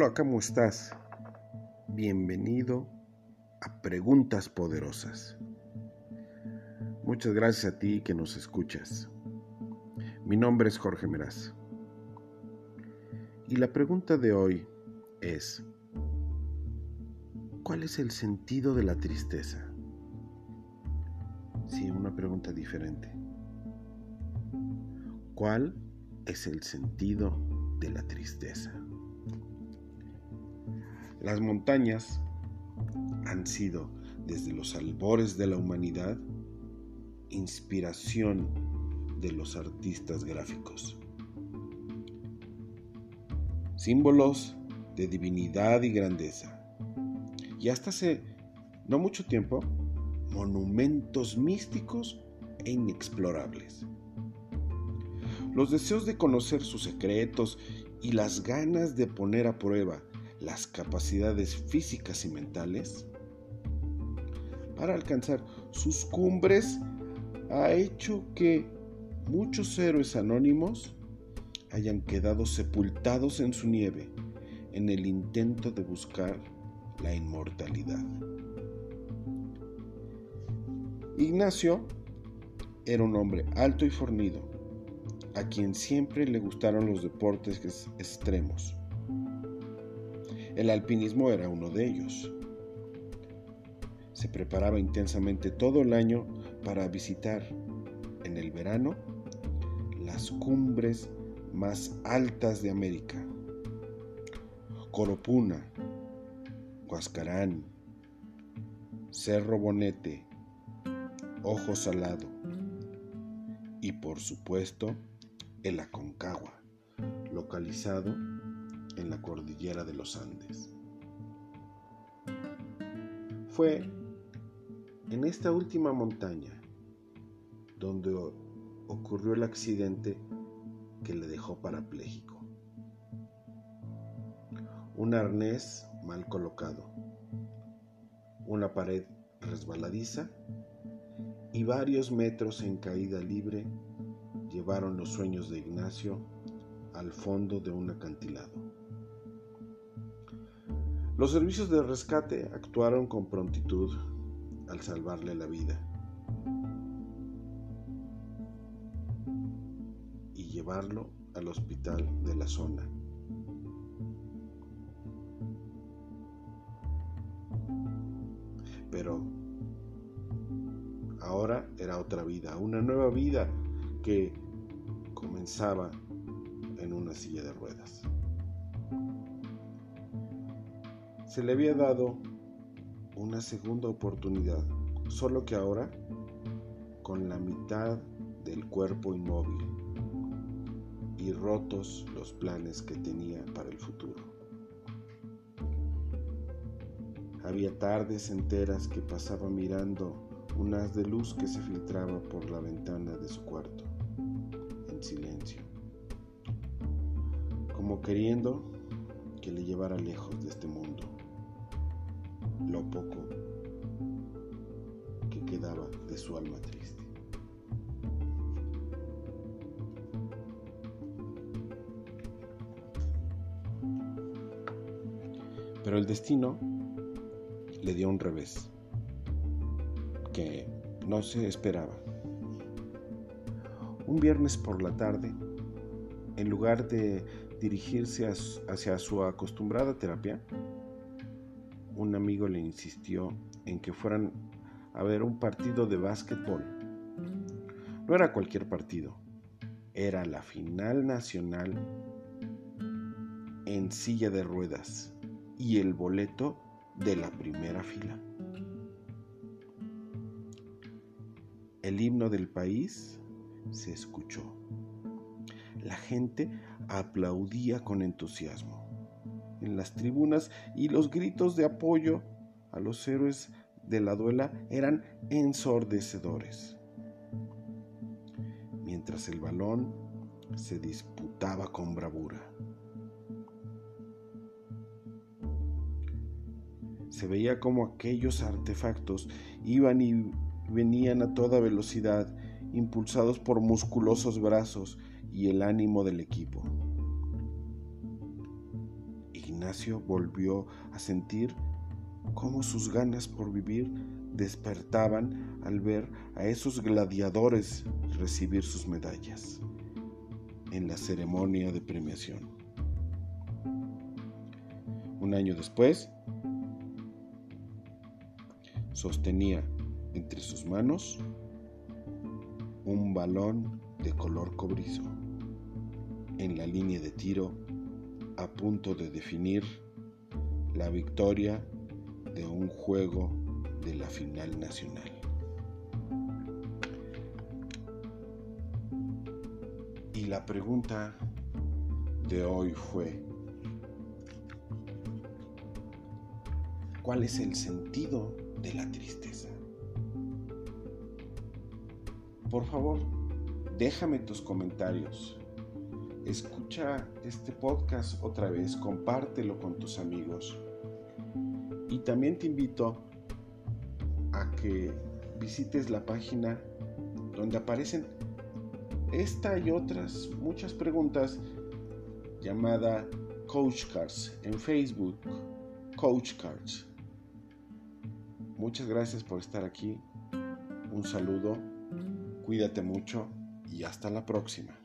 Hola, ¿cómo estás? Bienvenido a Preguntas Poderosas. Muchas gracias a ti que nos escuchas. Mi nombre es Jorge Meraz. Y la pregunta de hoy es, ¿cuál es el sentido de la tristeza? Sí, una pregunta diferente. ¿Cuál es el sentido de la tristeza? Las montañas han sido, desde los albores de la humanidad, inspiración de los artistas gráficos. Símbolos de divinidad y grandeza. Y hasta hace no mucho tiempo, monumentos místicos e inexplorables. Los deseos de conocer sus secretos y las ganas de poner a prueba las capacidades físicas y mentales para alcanzar sus cumbres ha hecho que muchos héroes anónimos hayan quedado sepultados en su nieve en el intento de buscar la inmortalidad. Ignacio era un hombre alto y fornido, a quien siempre le gustaron los deportes extremos el alpinismo era uno de ellos. Se preparaba intensamente todo el año para visitar en el verano las cumbres más altas de América. Coropuna, Huascarán, Cerro Bonete, Ojo Salado y por supuesto el Aconcagua, localizado en la cordillera de los Andes. Fue en esta última montaña donde ocurrió el accidente que le dejó parapléjico. Un arnés mal colocado, una pared resbaladiza y varios metros en caída libre llevaron los sueños de Ignacio al fondo de un acantilado. Los servicios de rescate actuaron con prontitud al salvarle la vida y llevarlo al hospital de la zona. Pero ahora era otra vida, una nueva vida que comenzaba en una silla de ruedas. Se le había dado una segunda oportunidad, solo que ahora con la mitad del cuerpo inmóvil y rotos los planes que tenía para el futuro. Había tardes enteras que pasaba mirando un haz de luz que se filtraba por la ventana de su cuarto, en silencio, como queriendo que le llevara lejos de este mundo lo poco que quedaba de su alma triste. Pero el destino le dio un revés que no se esperaba. Un viernes por la tarde, en lugar de dirigirse hacia su acostumbrada terapia, un amigo le insistió en que fueran a ver un partido de básquetbol. No era cualquier partido, era la final nacional en silla de ruedas y el boleto de la primera fila. El himno del país se escuchó. La gente aplaudía con entusiasmo en las tribunas y los gritos de apoyo a los héroes de la duela eran ensordecedores. Mientras el balón se disputaba con bravura. Se veía como aquellos artefactos iban y venían a toda velocidad, impulsados por musculosos brazos y el ánimo del equipo. Ignacio volvió a sentir cómo sus ganas por vivir despertaban al ver a esos gladiadores recibir sus medallas en la ceremonia de premiación. Un año después, sostenía entre sus manos un balón de color cobrizo en la línea de tiro a punto de definir la victoria de un juego de la final nacional. Y la pregunta de hoy fue, ¿cuál es el sentido de la tristeza? Por favor, déjame tus comentarios escucha este podcast otra vez, compártelo con tus amigos. Y también te invito a que visites la página donde aparecen esta y otras muchas preguntas llamada Coach Cards en Facebook. Coach Cards. Muchas gracias por estar aquí. Un saludo. Cuídate mucho y hasta la próxima.